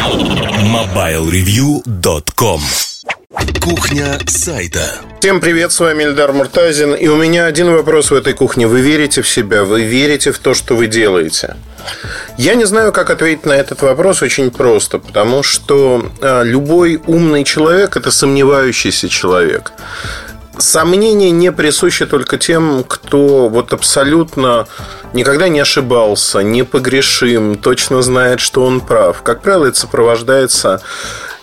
MobileReview.com Кухня сайта Всем привет, с вами Эльдар Муртазин И у меня один вопрос в этой кухне Вы верите в себя? Вы верите в то, что вы делаете? Я не знаю, как ответить на этот вопрос очень просто, потому что а, любой умный человек – это сомневающийся человек. Сомнения не присущи только тем, кто вот абсолютно никогда не ошибался, не погрешим, точно знает, что он прав. Как правило, это сопровождается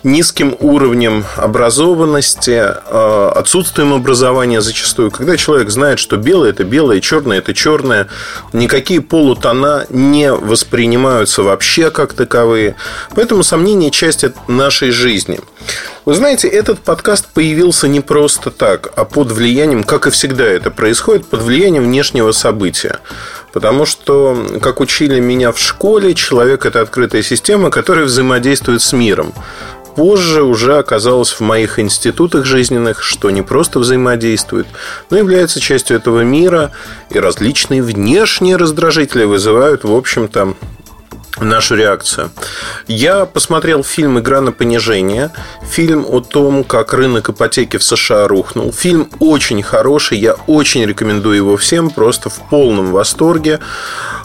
низким уровнем образованности, э, отсутствием образования зачастую. Когда человек знает, что белое – это белое, черное – это черное, никакие полутона не воспринимаются вообще как таковые. Поэтому сомнения – часть нашей жизни. Вы знаете, этот подкаст появился не просто так, а под влиянием, как и всегда это происходит, под влиянием внешнего события. Потому что, как учили меня в школе, человек – это открытая система, которая взаимодействует с миром. Позже уже оказалось в моих институтах жизненных, что не просто взаимодействует, но является частью этого мира, и различные внешние раздражители вызывают, в общем-то, нашу реакцию. Я посмотрел фильм «Игра на понижение». Фильм о том, как рынок ипотеки в США рухнул. Фильм очень хороший, я очень рекомендую его всем, просто в полном восторге.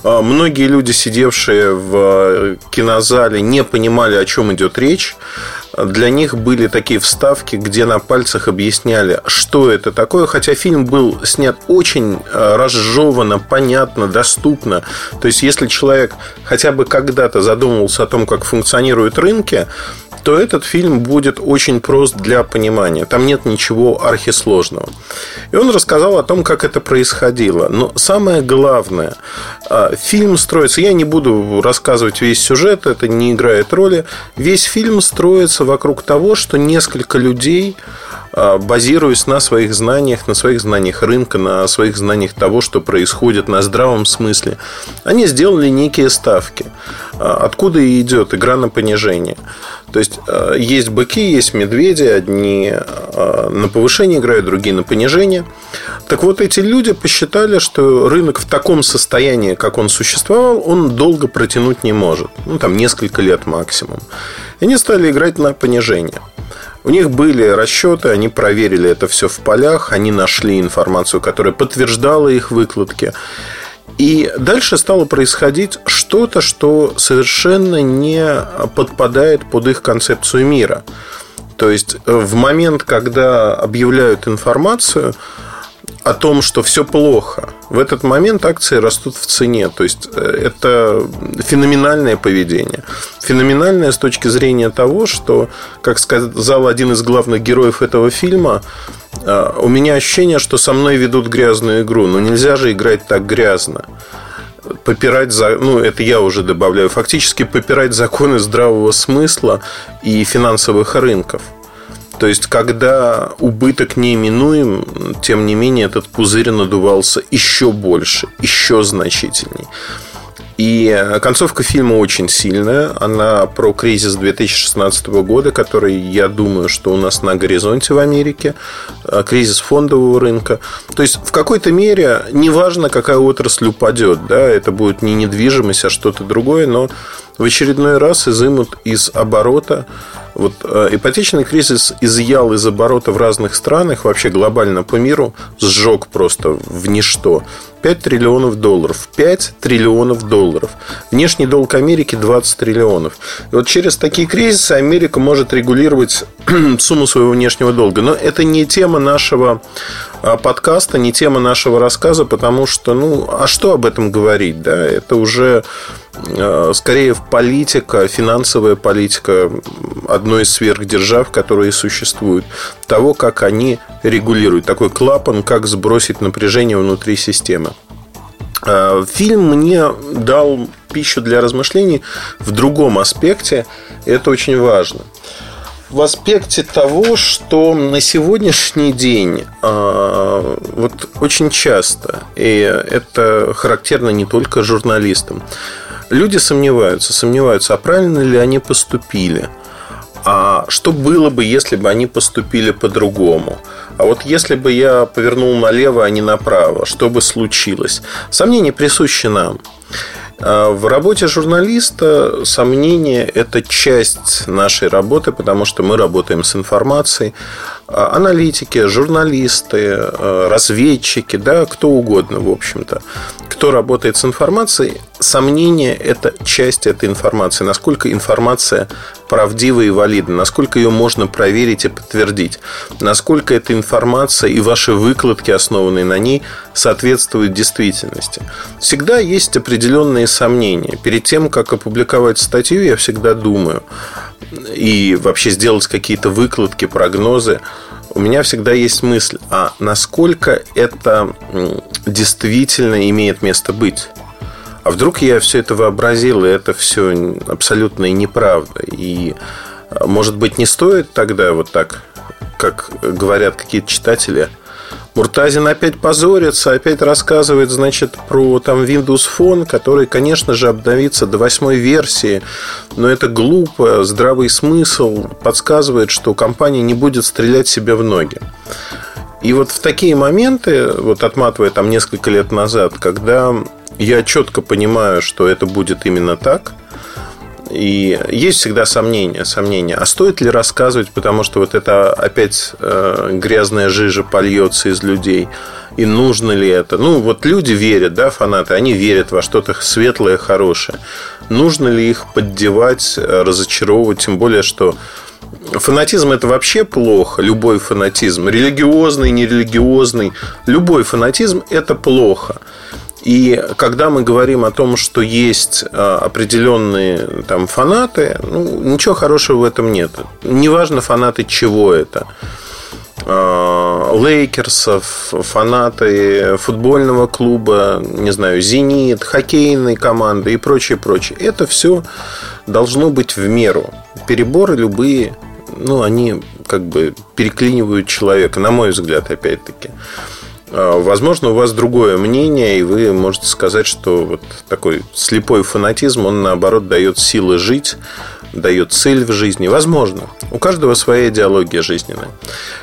А, многие люди, сидевшие в кинозале, не понимали, о чем идет речь для них были такие вставки, где на пальцах объясняли, что это такое, хотя фильм был снят очень э, разжеванно, понятно, доступно. То есть, если человек хотя бы когда-то задумывался о том, как функционируют рынки, то этот фильм будет очень прост для понимания. Там нет ничего архисложного. И он рассказал о том, как это происходило. Но самое главное, а, фильм строится... Я не буду рассказывать весь сюжет, это не играет роли. Весь фильм строится вокруг того, что несколько людей базируясь на своих знаниях, на своих знаниях рынка, на своих знаниях того, что происходит на здравом смысле, они сделали некие ставки. А, откуда и идет игра на понижение. То есть э, есть быки, есть медведи, одни на повышение играют, другие на понижение. Так вот, эти люди посчитали, что рынок в таком состоянии, как он существовал, он долго протянуть не может. Ну, там несколько лет максимум. И они стали играть на понижение. У них были расчеты, они проверили это все в полях, они нашли информацию, которая подтверждала их выкладки. И дальше стало происходить что-то, что совершенно не подпадает под их концепцию мира. То есть в момент, когда объявляют информацию, о том, что все плохо, в этот момент акции растут в цене. То есть э, это феноменальное поведение. Феноменальное с точки зрения того, что, как сказал один из главных героев этого фильма, э, у меня ощущение, что со мной ведут грязную игру. Но нельзя же играть так грязно попирать, за, ну, это я уже добавляю, фактически попирать законы здравого смысла и финансовых рынков. То есть, когда убыток неименуем, тем не менее, этот пузырь надувался еще больше, еще значительней. И концовка фильма очень сильная. Она про кризис 2016 года, который, я думаю, что у нас на горизонте в Америке. А, кризис фондового рынка. То есть, в какой-то мере, неважно, какая отрасль упадет. Да, это будет не недвижимость, а что-то другое. Но в очередной раз изымут из оборота вот э, ипотечный кризис изъял из оборота в разных странах, вообще глобально по миру, сжег просто в ничто. 5 триллионов долларов. 5 триллионов долларов. Внешний долг Америки 20 триллионов. И вот через такие кризисы Америка может регулировать сумму своего внешнего долга. Но это не тема нашего подкаста, не тема нашего рассказа, потому что, ну, а что об этом говорить, да? Это уже а, скорее политика, финансовая политика одной из сверхдержав, которые существуют, того, как они регулируют. Такой клапан, как сбросить напряжение внутри системы. А, фильм мне дал пищу для размышлений в другом аспекте. Это очень важно в аспекте того, что на сегодняшний день э, вот очень часто, и это характерно не только журналистам, люди сомневаются, сомневаются, а правильно ли они поступили. А что было бы, если бы они поступили по-другому? А вот если бы я повернул налево, а не направо, что бы случилось? Сомнения присущи нам. А в работе журналиста сомнение – это часть нашей работы, потому что мы работаем с информацией. А аналитики, журналисты, а, разведчики, да, кто угодно, в общем-то. Кто работает с информацией, сомнение – это часть этой информации. Насколько информация правдива и валидна, насколько ее можно проверить и подтвердить, насколько эта информация и ваши выкладки, основанные на ней, соответствуют действительности. Всегда есть определенные сомнения. Перед тем, как опубликовать статью, я всегда думаю и вообще сделать какие-то выкладки, прогнозы, у меня всегда есть мысль, а насколько это действительно имеет место быть? А вдруг я все это вообразил, и это все абсолютно и неправда? И, может быть, не стоит тогда вот так, как говорят какие-то читатели – Муртазин опять позорится, опять рассказывает, значит, про там Windows Phone, который, конечно же, обновится до восьмой версии, но это глупо, здравый смысл подсказывает, что компания не будет стрелять себе в ноги. И вот в такие моменты, вот отматывая там несколько лет назад, когда я четко понимаю, что это будет именно так, и есть всегда сомнения, сомнения. А стоит ли рассказывать, потому что вот это опять э, грязная жижа польется из людей. И нужно ли это? Ну, вот люди верят, да, фанаты, они верят во что-то светлое, хорошее. Нужно ли их поддевать, э, разочаровывать? Тем более, что Фанатизм это вообще плохо, любой фанатизм, религиозный, нерелигиозный, любой фанатизм это плохо. И когда мы говорим о том, что есть а, определенные там фанаты, ну, ничего хорошего в этом нет. Неважно фанаты чего это. А, Лейкерсов, фанаты футбольного клуба, не знаю, Зенит, хоккейной команды и прочее, прочее. Это все должно быть в меру. Переборы любые, ну, они как бы переклинивают человека, на мой взгляд, опять-таки. А, возможно, у вас другое мнение, и вы можете сказать, что вот такой слепой фанатизм, он наоборот дает силы жить, дает цель в жизни. Возможно. У каждого своя идеология жизненная.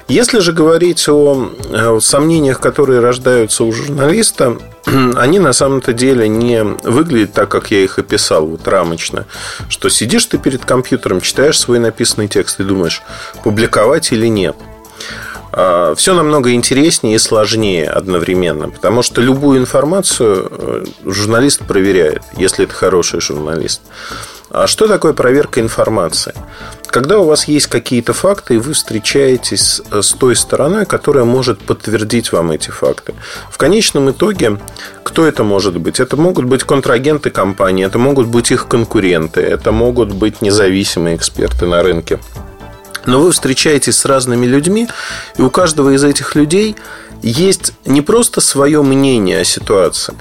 Если же говорить о, о сомнениях, которые рождаются у журналиста, они на самом-то деле не выглядят так, как я их описал, вот рамочно. Что сидишь ты перед компьютером, читаешь свой написанный текст и думаешь, публиковать или нет. А, все намного интереснее и сложнее одновременно, потому что любую информацию э, журналист проверяет, если это хороший журналист. А что такое проверка информации? Когда у вас есть какие-то факты, и вы встречаетесь с той стороной, которая может подтвердить вам эти факты. В конечном итоге, кто это может быть? Это могут быть контрагенты компании, это могут быть их конкуренты, это могут быть независимые эксперты на рынке. Но вы встречаетесь с разными людьми, и у каждого из этих людей есть не просто свое мнение о ситуации.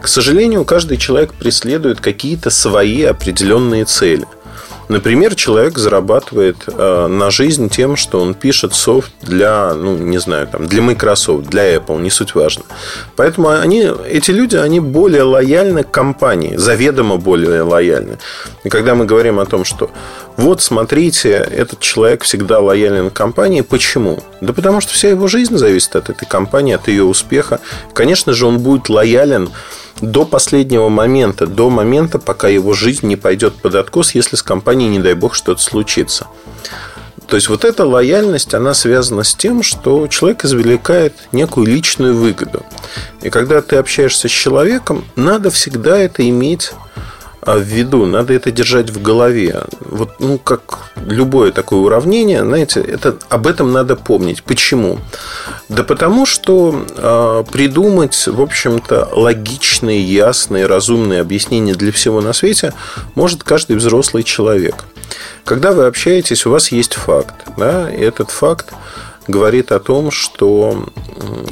К сожалению, каждый человек преследует какие-то свои определенные цели – Например, человек зарабатывает э, на жизнь тем, что он пишет софт для, ну, не знаю, там, для Microsoft, для Apple, не суть важно. Поэтому они, эти люди, они более лояльны к компании, заведомо более лояльны. И когда мы говорим о том, что вот, смотрите, этот человек всегда лоялен к компании. Почему? Да потому что вся его жизнь зависит от этой компании, от ее успеха. Конечно же, он будет лоялен до последнего момента, до момента, пока его жизнь не пойдет под откос, если с компанией, не дай бог, что-то случится. То есть вот эта лояльность, она связана с тем, что человек извлекает некую личную выгоду. И когда ты общаешься с человеком, надо всегда это иметь в виду, надо это держать в голове. Вот, ну, как любое такое уравнение, знаете, это, об этом надо помнить. Почему? Да потому что э, придумать, в общем-то, логичные, ясные, разумные объяснения для всего на свете может каждый взрослый человек. Когда вы общаетесь, у вас есть факт, да, и этот факт говорит о том, что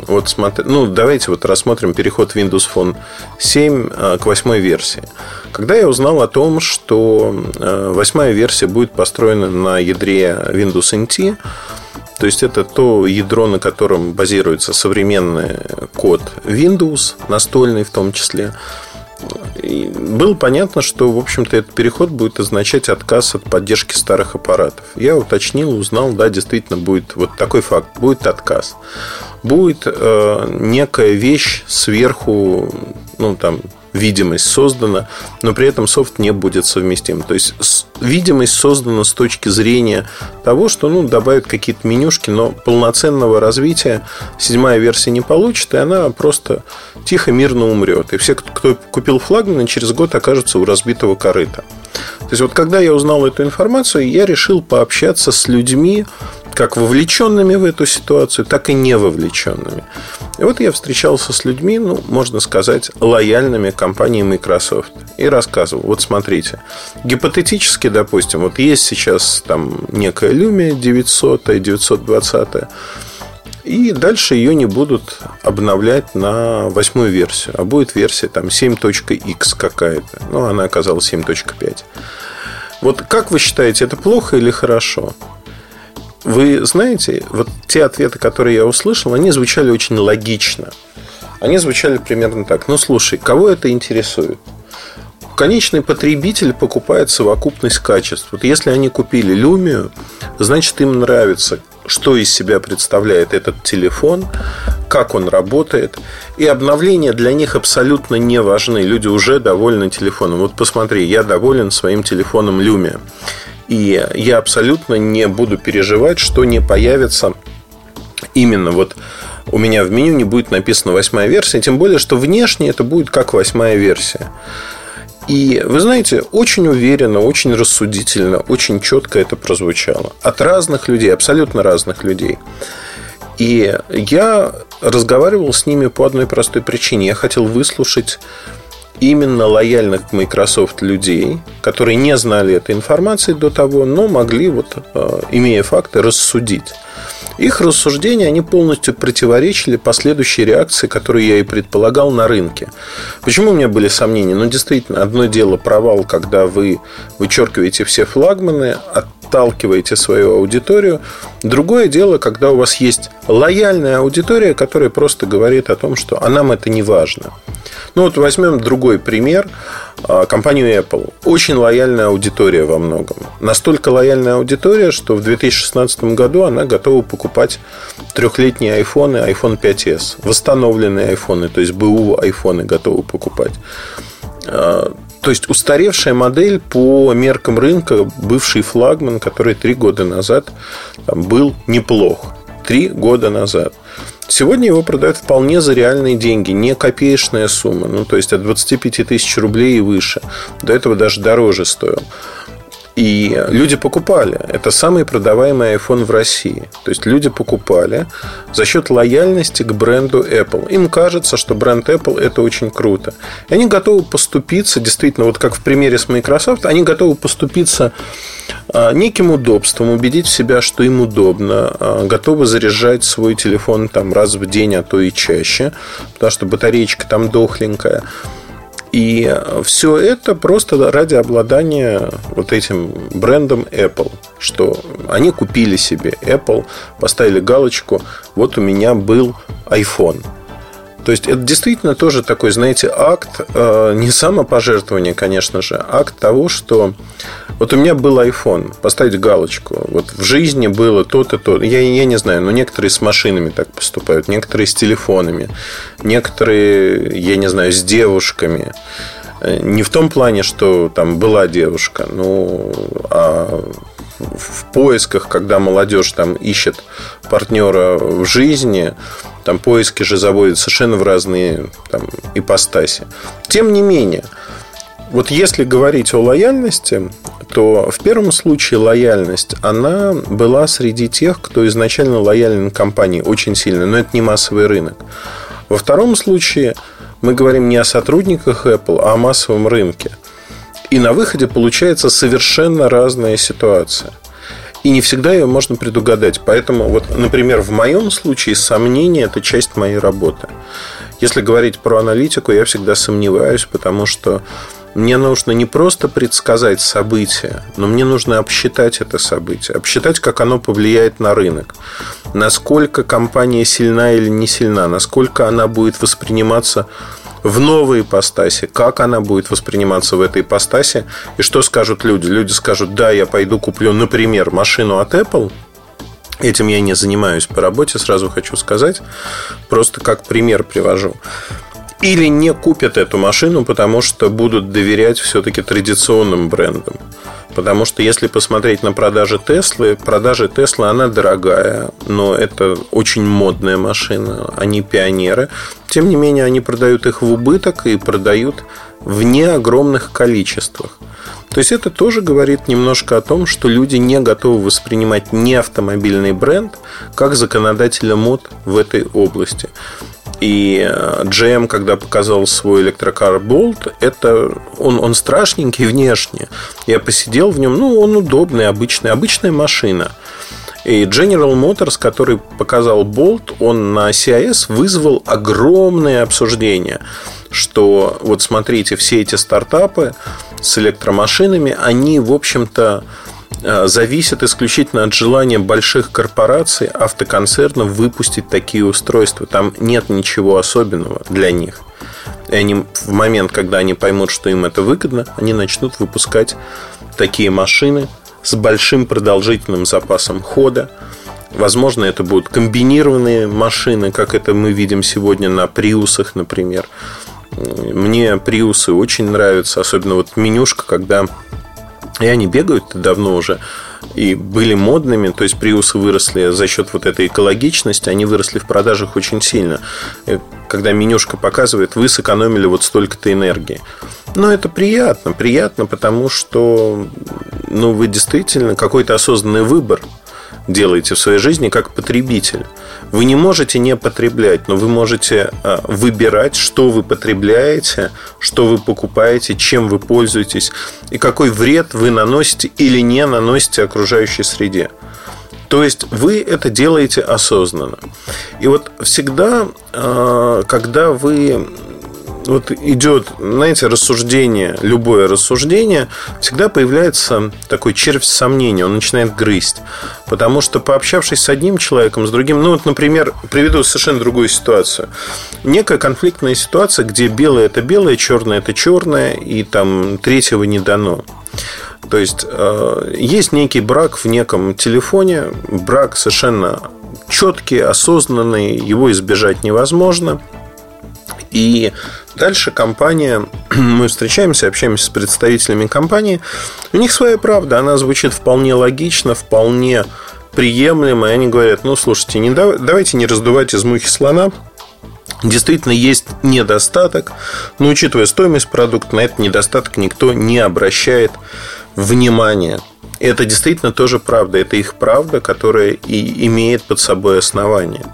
вот смотри, ну давайте вот рассмотрим переход Windows Phone 7 э, к восьмой версии. Когда я узнал о том, что э, восьмая версия будет построена на ядре Windows NT, то есть это то ядро, на котором базируется современный код Windows, настольный в том числе, и было понятно, что, в общем-то, этот переход будет означать отказ от поддержки старых аппаратов. Я уточнил, узнал, да, действительно будет вот такой факт, будет отказ. Будет э, некая вещь сверху, ну, там, видимость создана, но при этом софт не будет совместим. То есть видимость создана с точки зрения того, что ну, добавят какие-то менюшки, но полноценного развития седьмая версия не получит, и она просто тихо, мирно умрет. И все, кто купил флагманы, через год окажутся у разбитого корыта. То есть вот когда я узнал эту информацию, я решил пообщаться с людьми, как вовлеченными в эту ситуацию, так и не вовлеченными. И вот я встречался с людьми, ну, можно сказать, лояльными компании Microsoft. И рассказывал, вот смотрите, гипотетически, допустим, вот есть сейчас там некая Lumia 900, 920, и дальше ее не будут обновлять на восьмую версию, а будет версия там 7.x какая-то. Ну, она оказалась 7.5. Вот как вы считаете, это плохо или хорошо? Вы знаете, вот те ответы, которые я услышал, они звучали очень логично. Они звучали примерно так. Ну, слушай, кого это интересует? Конечный потребитель покупает совокупность качеств. Вот если они купили Lumia, значит им нравится, что из себя представляет этот телефон, как он работает. И обновления для них абсолютно не важны. Люди уже довольны телефоном. Вот посмотри, я доволен своим телефоном Lumia. И я абсолютно не буду переживать, что не появится именно вот у меня в меню не будет написано восьмая версия, тем более, что внешне это будет как восьмая версия. И вы знаете, очень уверенно, очень рассудительно, очень четко это прозвучало. От разных людей, абсолютно разных людей. И я разговаривал с ними по одной простой причине. Я хотел выслушать именно лояльных к Microsoft людей, которые не знали этой информации до того, но могли, вот, э, имея факты, рассудить. Их рассуждения, они полностью противоречили последующей реакции, которую я и предполагал на рынке. Почему у меня были сомнения? Ну, действительно, одно дело провал, когда вы вычеркиваете все флагманы, отталкиваете свою аудиторию. Другое дело, когда у вас есть лояльная аудитория, которая просто говорит о том, что а нам это не важно. Ну вот возьмем другой пример. А, компанию Apple. Очень лояльная аудитория во многом. Настолько лояльная аудитория, что в 2016 году она готова покупать трехлетние айфоны, iPhone 5s. Восстановленные айфоны, то есть БУ айфоны готовы покупать. А, то есть устаревшая модель по меркам рынка, бывший флагман, который три года назад был неплох. Три года назад. Сегодня его продают вполне за реальные деньги, не копеечная сумма, ну, то есть от 25 тысяч рублей и выше. До этого даже дороже стоил. И люди покупали. Это самый продаваемый iPhone в России. То есть люди покупали за счет лояльности к бренду Apple. Им кажется, что бренд Apple это очень круто. И они готовы поступиться, действительно, вот как в примере с Microsoft, они готовы поступиться а, неким удобством, убедить себя, что им удобно, а, готовы заряжать свой телефон там раз в день, а то и чаще, потому что батареечка там дохленькая. И все это просто ради обладания вот этим брендом Apple, что они купили себе Apple, поставили галочку, вот у меня был iPhone – то есть это действительно тоже такой, знаете, акт э, не самопожертвования, конечно же, а акт того, что вот у меня был iPhone, поставить галочку. Вот в жизни было то-то, то. Я, я не знаю, но некоторые с машинами так поступают, некоторые с телефонами, некоторые, я не знаю, с девушками. Э, не в том плане, что там была девушка, ну, а в поисках, когда молодежь там ищет партнера в жизни, там поиски же заводят совершенно в разные там, ипостаси. Тем не менее, вот если говорить о лояльности, то в первом случае лояльность, она была среди тех, кто изначально лоялен компании очень сильно, но это не массовый рынок. Во втором случае мы говорим не о сотрудниках Apple, а о массовом рынке. И на выходе получается совершенно разная ситуация. И не всегда ее можно предугадать. Поэтому, вот, например, в моем случае сомнение – это часть моей работы. Если говорить про аналитику, я всегда сомневаюсь, потому что мне нужно не просто предсказать событие, но мне нужно обсчитать это событие, обсчитать, как оно повлияет на рынок, насколько компания сильна или не сильна, насколько она будет восприниматься в новой ипостаси, как она будет восприниматься в этой ипостаси, и что скажут люди. Люди скажут, да, я пойду куплю, например, машину от Apple, Этим я не занимаюсь по работе, сразу хочу сказать. Просто как пример привожу. Или не купят эту машину, потому что будут доверять все-таки традиционным брендам. Потому что если посмотреть на продажи Теслы, продажи Теслы, она дорогая, но это очень модная машина, они пионеры. Тем не менее, они продают их в убыток и продают в не огромных количествах. То есть это тоже говорит немножко о том, что люди не готовы воспринимать не автомобильный бренд как законодателя мод в этой области. И GM, когда показал свой электрокар Bolt, это он, он страшненький внешне. Я посидел в нем, ну, он удобный, обычный, обычная машина. И General Motors, который показал Bolt, он на CIS вызвал огромное обсуждение, что вот смотрите, все эти стартапы с электромашинами, они, в общем-то, Э, зависит исключительно от желания больших корпораций, автоконцернов выпустить такие устройства. Там нет ничего особенного для них. И они в момент, когда они поймут, что им это выгодно, они начнут выпускать такие машины с большим продолжительным запасом хода. Возможно, это будут комбинированные машины, как это мы видим сегодня на приусах, например. Мне приусы очень нравятся, особенно вот менюшка, когда и они бегают давно уже и были модными, то есть приусы выросли за счет вот этой экологичности, они выросли в продажах очень сильно. И когда менюшка показывает, вы сэкономили вот столько-то энергии. Но это приятно, приятно, потому что ну, вы действительно какой-то осознанный выбор делаете в своей жизни как потребитель. Вы не можете не потреблять, но вы можете а, выбирать, что вы потребляете, что вы покупаете, чем вы пользуетесь и какой вред вы наносите или не наносите окружающей среде. То есть вы это делаете осознанно. И вот всегда, а, когда вы вот идет, знаете, рассуждение, любое рассуждение, всегда появляется такой червь сомнения, он начинает грызть. Потому что пообщавшись с одним человеком, с другим, ну вот, например, приведу совершенно другую ситуацию. Некая конфликтная ситуация, где белое это белое, черное это черное, и там третьего не дано. То есть э, есть некий брак в неком телефоне, брак совершенно четкий, осознанный, его избежать невозможно. И Дальше компания, мы встречаемся, общаемся с представителями компании. У них своя правда, она звучит вполне логично, вполне приемлемо. И они говорят, ну, слушайте, не давайте не раздувать из мухи слона. Действительно, есть недостаток, но учитывая стоимость продукта, на этот недостаток никто не обращает внимания. И это действительно тоже правда. Это их правда, которая и имеет под собой основание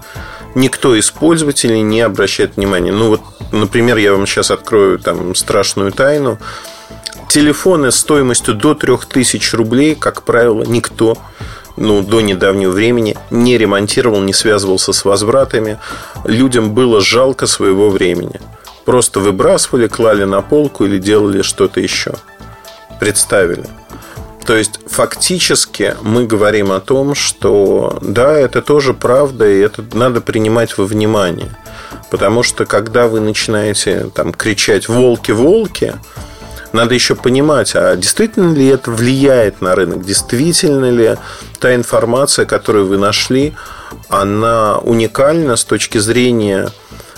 никто из пользователей не обращает внимания. Ну вот, например, я вам сейчас открою там страшную тайну. Телефоны стоимостью до 3000 рублей, как правило, никто ну, до недавнего времени не ремонтировал, не связывался с возвратами. Людям было жалко своего времени. Просто выбрасывали, клали на полку или делали что-то еще. Представили. То есть фактически мы говорим о том, что да, это тоже правда, и это надо принимать во внимание. Потому что когда вы начинаете там кричать «волки, волки», надо еще понимать, а действительно ли это влияет на рынок, действительно ли та информация, которую вы нашли, она уникальна с точки зрения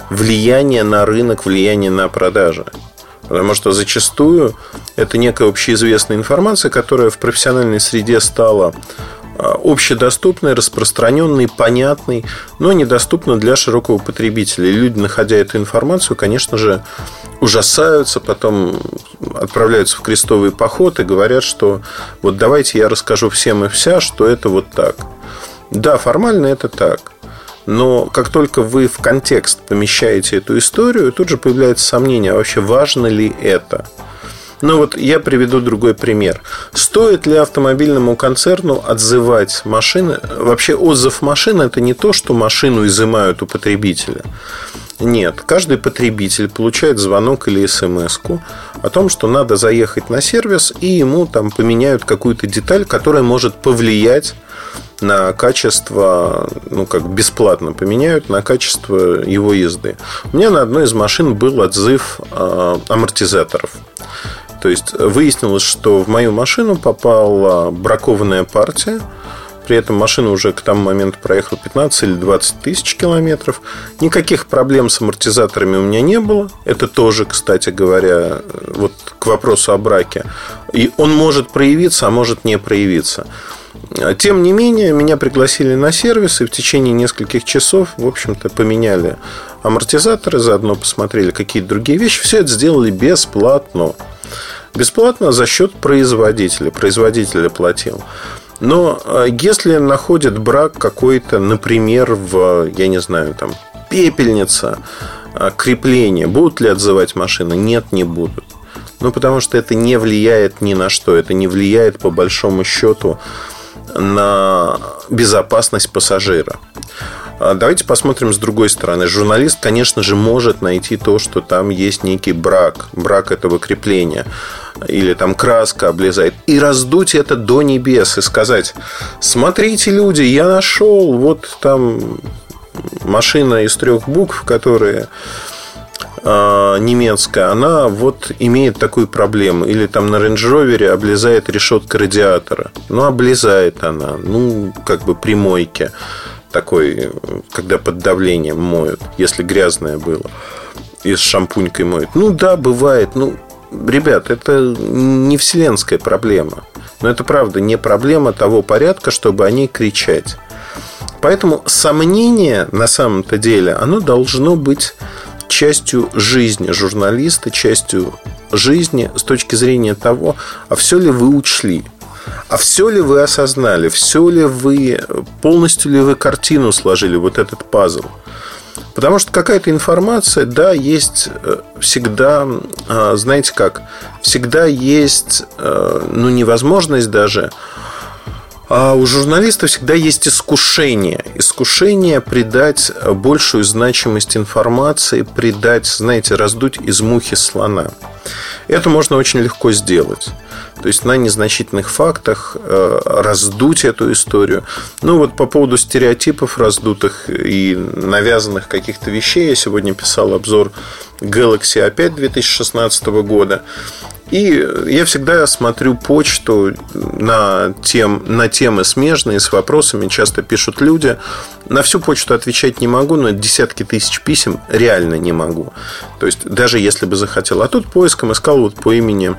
влияния на рынок, влияния на продажи. Потому что зачастую это некая общеизвестная информация, которая в профессиональной среде стала а, общедоступной, распространенной, понятной, но недоступна для широкого потребителя. И люди, находя эту информацию, конечно же, ужасаются, потом отправляются в крестовый поход и говорят, что вот давайте я расскажу всем и вся, что это вот так. Да, формально это так. Но как только вы в контекст помещаете эту историю, тут же появляется сомнение, а вообще важно ли это? Ну вот я приведу другой пример. Стоит ли автомобильному концерну отзывать машины? Вообще отзыв машины это не то, что машину изымают у потребителя. Нет, каждый потребитель получает звонок или смс о том, что надо заехать на сервис, и ему там поменяют какую-то деталь, которая может повлиять на качество, ну, как бесплатно поменяют на качество его езды. У меня на одной из машин был отзыв э, амортизаторов. То есть выяснилось, что в мою машину попала бракованная партия, При этом машина уже к тому моменту проехала 15 или 20 тысяч километров. Никаких проблем с амортизаторами у меня не было. Это тоже, кстати говоря, вот к вопросу о браке. И он может проявиться, а может не проявиться. Тем не менее, меня пригласили на сервис, и в течение нескольких часов, в общем-то, поменяли амортизаторы, заодно посмотрели какие-то другие вещи. Все это сделали бесплатно. Бесплатно за счет производителя. Производитель платил. Но э, если находят брак какой-то, например, в, я не знаю, там, пепельница, э, крепление, будут ли отзывать машины? Нет, не будут. Ну, потому что это не влияет ни на что. Это не влияет, по большому счету, на безопасность пассажира. А давайте посмотрим с другой стороны. Журналист, конечно же, может найти то, что там есть некий брак, брак этого крепления, или там краска облезает, и раздуть это до небес и сказать, смотрите, люди, я нашел вот там машина из трех букв, которые э, немецкая, она вот имеет такую проблему. Или там на Range облезает решетка радиатора. Ну, облезает она. Ну, как бы при мойке такой, когда под давлением моют, если грязное было, и с шампунькой моют. Ну да, бывает. Ну, ребят, это не вселенская проблема. Но это правда не проблема того порядка, чтобы о ней кричать. Поэтому сомнение на самом-то деле, оно должно быть частью жизни журналиста, частью жизни с точки зрения того, а все ли вы учли – а все ли вы осознали, все ли вы, полностью ли вы картину сложили, вот этот пазл? Потому что какая-то информация, да, есть э, всегда, а, знаете как, всегда есть, э, ну, невозможность даже, а у журналиста всегда есть искушение. Искушение придать большую значимость информации, придать, знаете, раздуть из мухи слона. Это можно очень легко сделать. То есть на незначительных фактах э, раздуть эту историю. Ну вот по поводу стереотипов раздутых и навязанных каких-то вещей я сегодня писал обзор Galaxy A5 2016 года. И я всегда смотрю почту на, тем, на темы смежные, с вопросами. Часто пишут люди. На всю почту отвечать не могу, но десятки тысяч писем реально не могу. То есть, даже если бы захотел. А тут поиском искал вот по имени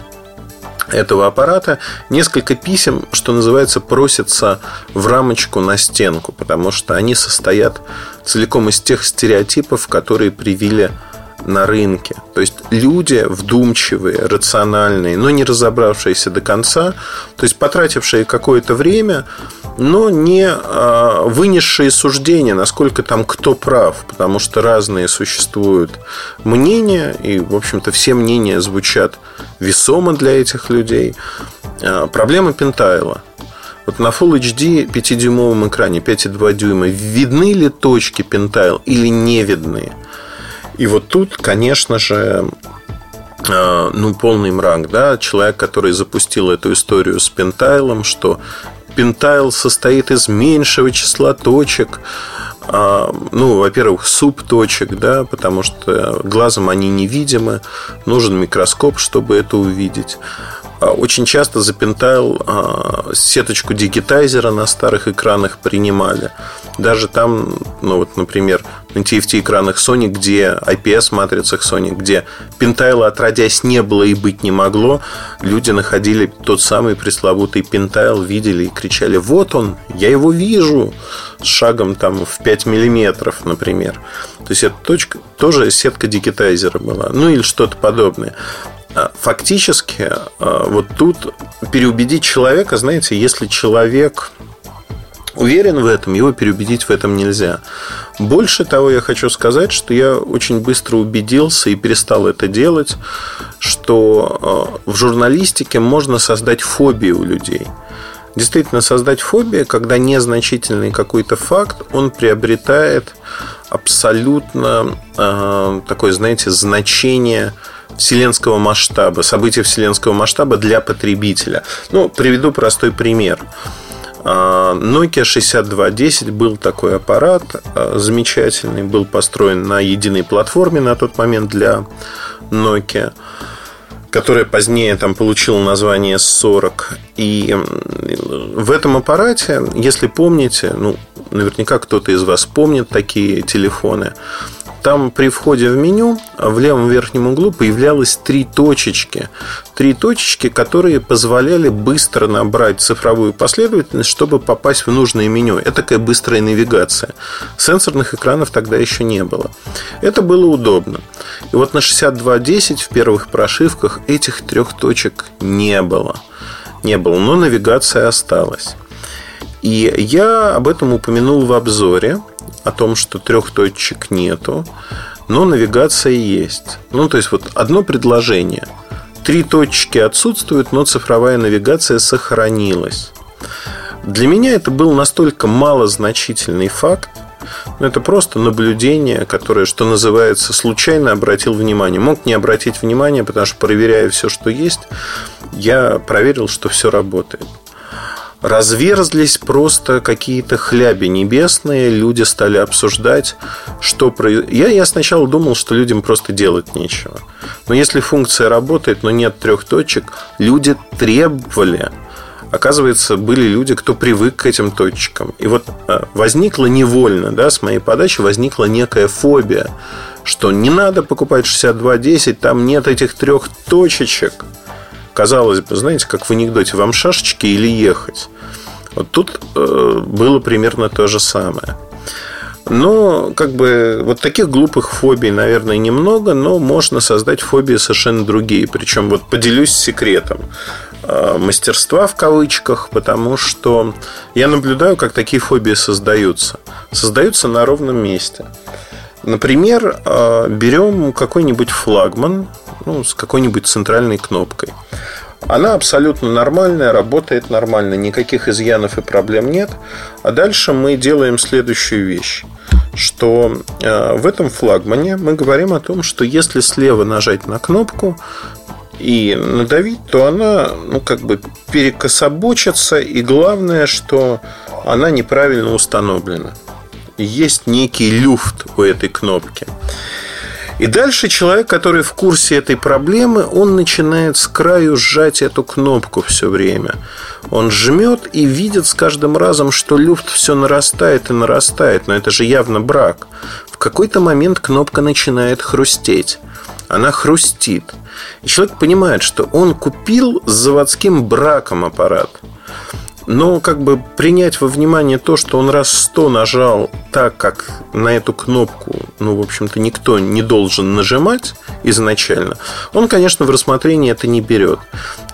этого аппарата несколько писем, что называется, просятся в рамочку на стенку, потому что они состоят целиком из тех стереотипов, которые привили на рынке. То есть люди вдумчивые, рациональные, но не разобравшиеся до конца, то есть потратившие какое-то время, но не а, вынесшие суждения, насколько там кто прав, потому что разные существуют мнения, и, в общем-то, все мнения звучат весомо для этих людей. А, проблема Пентайла. Вот на Full HD 5-дюймовом экране 5,2 дюйма видны ли точки Пентайл или не видны? И вот тут, конечно же, э, ну, полный мрак, да, человек, который запустил эту историю с пентайлом, что пентайл состоит из меньшего числа точек, а, ну, во-первых, субточек, да, потому что глазом они невидимы, нужен микроскоп, чтобы это увидеть. А, очень часто за пентайл а, сеточку дигитайзера на старых экранах принимали. Даже там, ну вот, например, на TFT-экранах Sony, где IPS-матрицах Sony, где пентайла отродясь не было и быть не могло, люди находили тот самый пресловутый пентайл, видели и кричали «Вот он, я его вижу!» с шагом там в 5 миллиметров, например. То есть, это точка, тоже сетка дигитайзера была. Ну, или что-то подобное. А, фактически а, вот тут переубедить человека, знаете, если человек уверен в этом, его переубедить в этом нельзя. Больше того, я хочу сказать, что я очень быстро убедился и перестал это делать, что а, в журналистике можно создать фобию у людей. Действительно, создать фобию, когда незначительный какой-то факт, он приобретает абсолютно э, такое, знаете, значение вселенского масштаба, события вселенского масштаба для потребителя. Ну, приведу простой пример. А, Nokia 6210 был такой аппарат а, замечательный, был построен на единой платформе на тот момент для Nokia. которая позднее там получила название 40. И в этом аппарате, если помните, ну, наверняка кто-то из вас помнит такие телефоны, там при входе в меню в левом верхнем углу появлялось три точечки. Три точечки, которые позволяли быстро набрать цифровую последовательность, чтобы попасть в нужное меню. Это такая быстрая навигация. Сенсорных экранов тогда еще не было. Это было удобно. И вот на 6210 в первых прошивках этих трех точек не было. Не было, но навигация осталась. И я об этом упомянул в обзоре о том, что трех точек нету, но навигация есть. Ну, то есть, вот одно предложение. Три точки отсутствуют, но цифровая навигация сохранилась. Для меня это был настолько малозначительный факт, но это просто наблюдение, которое, что называется, случайно обратил внимание. Мог не обратить внимание, потому что, проверяя все, что есть, я проверил, что все работает разверзлись просто какие-то хляби небесные, люди стали обсуждать, что про... Я, я сначала думал, что людям просто делать нечего. Но если функция работает, но нет трех точек, люди требовали. Оказывается, были люди, кто привык к этим точкам. И вот а, возникла невольно, да, с моей подачи возникла некая фобия, что не надо покупать 6210, там нет этих трех точечек – Казалось бы, знаете, как в анекдоте, вам шашечки или ехать? Вот тут э, было примерно то же самое. Но, как бы, вот таких глупых фобий, наверное, немного, но можно создать фобии совершенно другие. Причем, вот поделюсь секретом э, мастерства в кавычках, потому что я наблюдаю, как такие фобии создаются. Создаются на ровном месте. Например, э, берем какой-нибудь флагман ну, с какой-нибудь центральной кнопкой. Она абсолютно нормальная, работает нормально, никаких изъянов и проблем нет. А дальше мы делаем следующую вещь, что э, в этом флагмане мы говорим о том, что если слева нажать на кнопку и надавить, то она ну, как бы перекособочится, и главное, что она неправильно установлена. Есть некий люфт у этой кнопки. И дальше человек, который в курсе этой проблемы, он начинает с краю сжать эту кнопку все время. Он жмет и видит с каждым разом, что люфт все нарастает и нарастает. Но это же явно брак. В какой-то момент кнопка начинает хрустеть. Она хрустит. И человек понимает, что он купил с заводским браком аппарат. Но как бы принять во внимание то, что он раз сто нажал так, как на эту кнопку, ну, в общем-то, никто не должен нажимать изначально, он, конечно, в рассмотрение это не берет.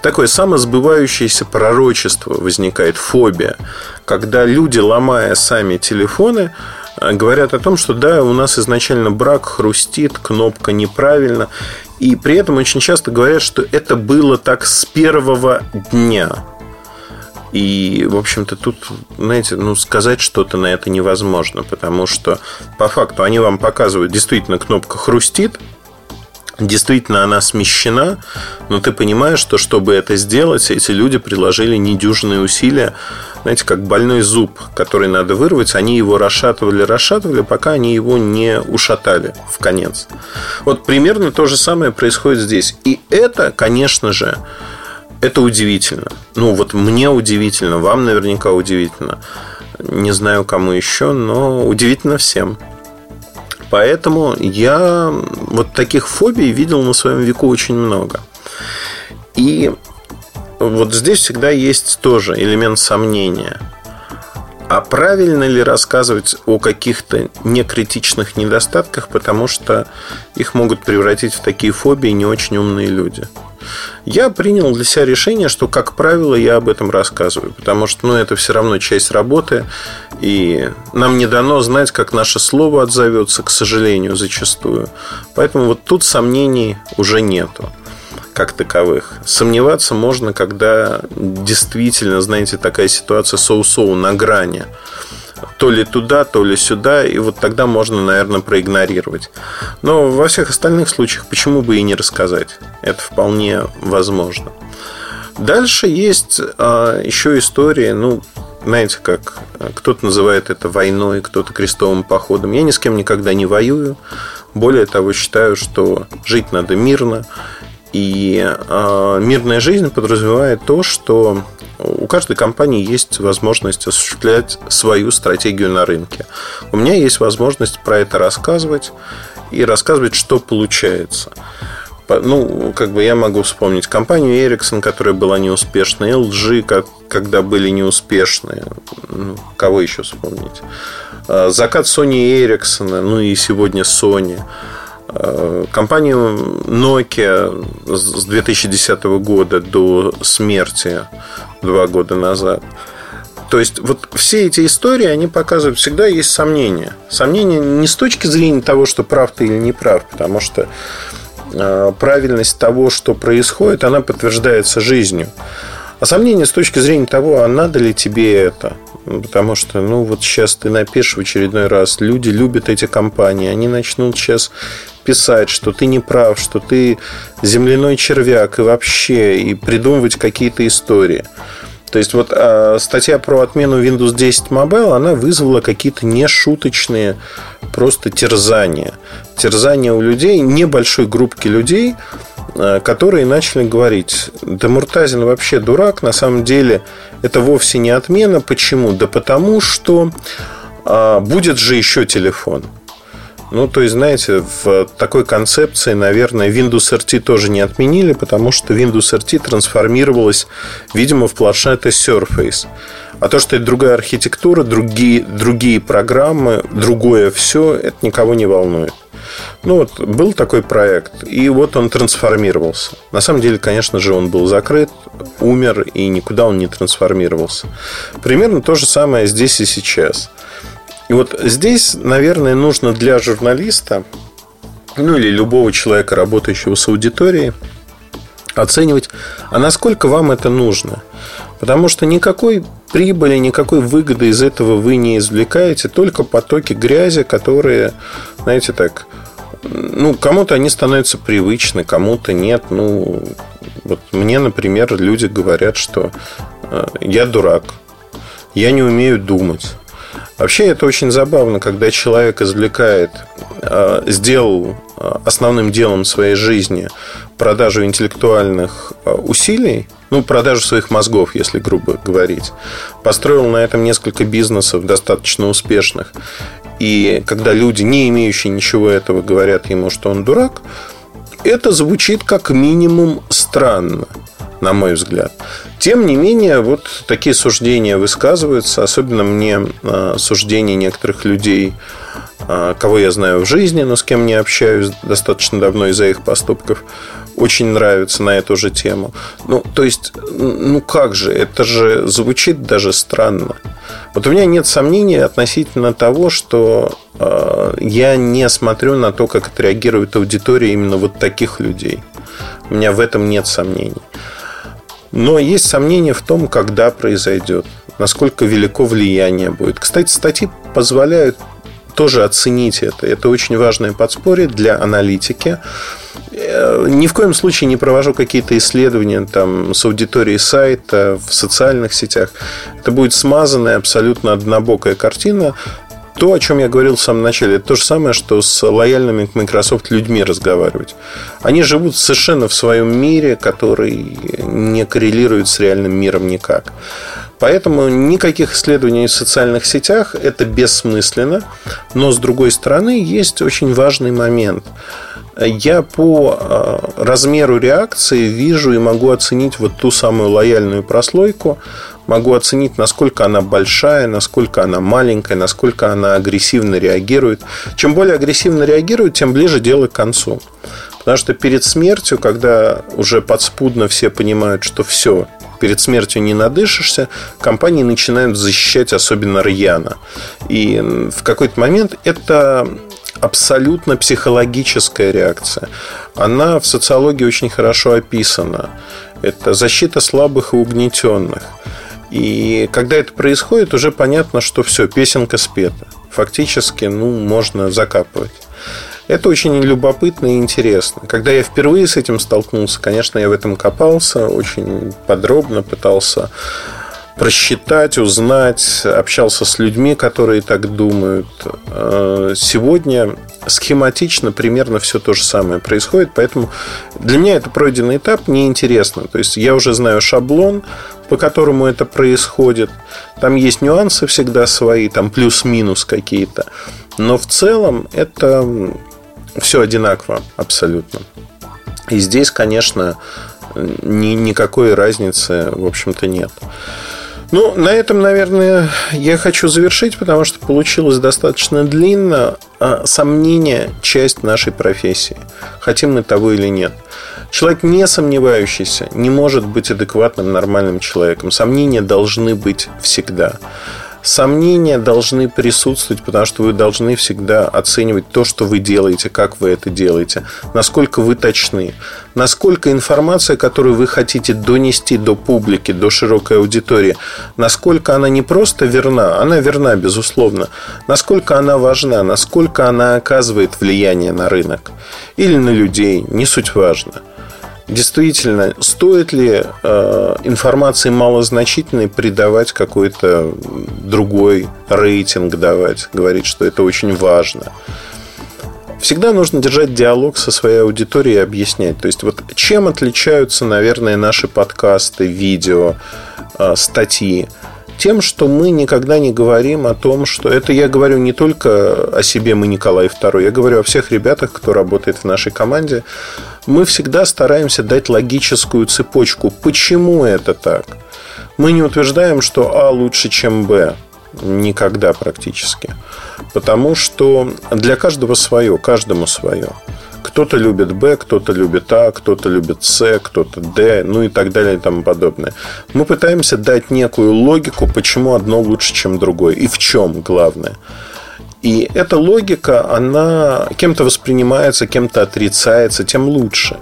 Такое самосбывающееся пророчество возникает, фобия, когда люди, ломая сами телефоны, говорят о том, что да, у нас изначально брак хрустит, кнопка неправильно. И при этом очень часто говорят, что это было так с первого дня. И, в общем-то, тут, знаете, ну, сказать что-то на это невозможно, потому что по факту они вам показывают, действительно, кнопка хрустит, Действительно, она смещена, но ты понимаешь, что чтобы это сделать, эти люди приложили недюжинные усилия, знаете, как больной зуб, который надо вырвать, они его расшатывали, расшатывали, пока они его не ушатали в конец. Вот примерно то же самое происходит здесь. И это, конечно же, это удивительно. Ну, вот мне удивительно, вам наверняка удивительно. Не знаю, кому еще, но удивительно всем. Поэтому я вот таких фобий видел на своем веку очень много. И вот здесь всегда есть тоже элемент сомнения. А правильно ли рассказывать о каких-то некритичных недостатках, потому что их могут превратить в такие фобии не очень умные люди? Я принял для себя решение, что, как правило, я об этом рассказываю, потому что ну, это все равно часть работы, и нам не дано знать, как наше слово отзовется, к сожалению, зачастую. Поэтому вот тут сомнений уже нету как таковых. Сомневаться можно, когда действительно, знаете, такая ситуация соу-соу на грани то ли туда, то ли сюда, и вот тогда можно, наверное, проигнорировать. Но во всех остальных случаях почему бы и не рассказать? Это вполне возможно. Дальше есть а, еще история, ну, знаете, как кто-то называет это войной, кто-то крестовым походом. Я ни с кем никогда не воюю. Более того, считаю, что жить надо мирно. И э, мирная жизнь подразумевает то, что у каждой компании есть возможность осуществлять свою стратегию на рынке. У меня есть возможность про это рассказывать и рассказывать, что получается. Ну, как бы я могу вспомнить компанию Ericsson, которая была неуспешной, LG, как, когда были неуспешные. Ну, кого еще вспомнить? А, закат Sony Ericsson, ну и сегодня Sony. А, компанию Nokia с 2010 года до смерти два года назад. То есть вот все эти истории, они показывают, всегда есть сомнения. Сомнения не с точки зрения того, что прав ты или не прав, потому что а, правильность того, что происходит, она подтверждается жизнью. А сомнения с точки зрения того, а надо ли тебе это. Потому что, ну, вот сейчас ты напишешь в очередной раз, люди любят эти компании, они начнут сейчас писать, что ты не прав, что ты земляной червяк и вообще, и придумывать какие-то истории. То есть вот а, статья про отмену Windows 10 Mobile, она вызвала какие-то нешуточные просто терзания. Терзания у людей, небольшой группки людей, а, которые начали говорить, да Муртазин вообще дурак, на самом деле это вовсе не отмена. Почему? Да потому что а, будет же еще телефон. Ну, то есть, знаете, в такой концепции, наверное, Windows RT тоже не отменили, потому что Windows RT трансформировалась, видимо, в планшеты Surface. А то, что это другая архитектура, другие, другие программы, другое все, это никого не волнует. Ну вот, был такой проект, и вот он трансформировался. На самом деле, конечно же, он был закрыт, умер, и никуда он не трансформировался. Примерно то же самое здесь и сейчас. И вот здесь, наверное, нужно для журналиста, ну или любого человека, работающего с аудиторией, оценивать, а насколько вам это нужно. Потому что никакой прибыли, никакой выгоды из этого вы не извлекаете, только потоки грязи, которые, знаете, так, ну, кому-то они становятся привычны, кому-то нет. Ну, вот мне, например, люди говорят, что э, я дурак, я не умею думать. Вообще это очень забавно, когда человек извлекает, э, сделал э, основным делом своей жизни продажу интеллектуальных э, усилий, ну, продажу своих мозгов, если грубо говорить. Построил на этом несколько бизнесов достаточно успешных. И когда люди, не имеющие ничего этого, говорят ему, что он дурак, это звучит как минимум странно на мой взгляд. Тем не менее, вот такие суждения высказываются, особенно мне а, суждения некоторых людей, а, кого я знаю в жизни, но с кем не общаюсь достаточно давно из-за их поступков, очень нравится на эту же тему. Ну, то есть, ну как же, это же звучит даже странно. Вот у меня нет сомнений относительно того, что э, я не смотрю на то, как отреагирует аудитория именно вот таких людей. У меня в этом нет сомнений. Но есть сомнения в том, когда произойдет, насколько велико влияние будет. Кстати, статьи позволяют тоже оценить это. Это очень важное подспорье для аналитики. Э, ни в коем случае не провожу какие-то исследования там, с аудиторией сайта, в социальных сетях. Это будет смазанная, абсолютно однобокая картина то, о чем я говорил в самом начале, это то же самое, что с лояльными к Microsoft людьми разговаривать. Они живут совершенно в своем мире, который не коррелирует с реальным миром никак. Поэтому никаких исследований в социальных сетях это бессмысленно. Но, с другой стороны, есть очень важный момент. Я по э, размеру реакции вижу и могу оценить вот ту самую лояльную прослойку, могу оценить, насколько она большая, насколько она маленькая, насколько она агрессивно реагирует. Чем более агрессивно реагирует, тем ближе дело к концу. Потому что перед смертью, когда уже подспудно все понимают, что все, перед смертью не надышишься, компании начинают защищать особенно рьяно. И в какой-то момент это абсолютно психологическая реакция. Она в социологии очень хорошо описана. Это защита слабых и угнетенных. И когда это происходит, уже понятно, что все, песенка спета. Фактически, ну, можно закапывать. Это очень любопытно и интересно. Когда я впервые с этим столкнулся, конечно, я в этом копался, очень подробно пытался просчитать, узнать, общался с людьми, которые так думают. Э, сегодня схематично примерно все то же самое происходит, поэтому для меня это пройденный этап неинтересно. То есть я уже знаю шаблон, по которому это происходит. Там есть нюансы всегда свои, там плюс-минус какие-то. Но в целом это все одинаково абсолютно. И здесь, конечно, ни, никакой разницы, в общем-то, нет. Ну, на этом, наверное, я хочу завершить, потому что получилось достаточно длинно. А сомнение – часть нашей профессии. Хотим мы того или нет. Человек, не сомневающийся, не может быть адекватным, нормальным человеком. Сомнения должны быть всегда. Сомнения должны присутствовать, потому что вы должны всегда оценивать то, что вы делаете, как вы это делаете, насколько вы точны, насколько информация, которую вы хотите донести до публики, до широкой аудитории, насколько она не просто верна, она верна, безусловно, насколько она важна, насколько она оказывает влияние на рынок или на людей, не суть важно – действительно, стоит ли э, информации малозначительной придавать какой-то другой рейтинг давать, говорить, что это очень важно. Всегда нужно держать диалог со своей аудиторией и объяснять. То есть, вот чем отличаются, наверное, наши подкасты, видео, э, статьи тем, что мы никогда не говорим о том, что это я говорю не только о себе, мы Николай II, я говорю о всех ребятах, кто работает в нашей команде. Мы всегда стараемся дать логическую цепочку. Почему это так? Мы не утверждаем, что А лучше, чем Б. Никогда практически. Потому что для каждого свое, каждому свое. Кто-то любит Б, кто-то любит А, кто-то любит С, кто-то Д, ну и так далее и тому подобное. Мы пытаемся дать некую логику, почему одно лучше, чем другое. И в чем главное. И эта логика, она кем-то воспринимается, кем-то отрицается, тем лучше.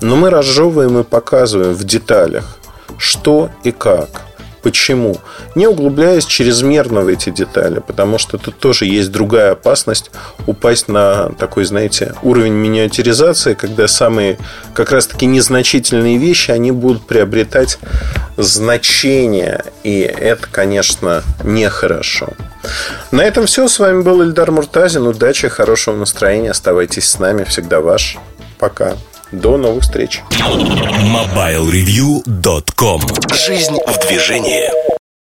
Но мы разжевываем и показываем в деталях, что и как – Почему? Не углубляясь чрезмерно в эти детали, потому что тут тоже есть другая опасность упасть на такой, знаете, уровень миниатюризации, когда самые как раз-таки незначительные вещи, они будут приобретать значение, и это, конечно, нехорошо. На этом все. С вами был Ильдар Муртазин. Удачи, хорошего настроения. Оставайтесь с нами. Всегда ваш. Пока. До новых встреч. MobileReview.com Жизнь в движении.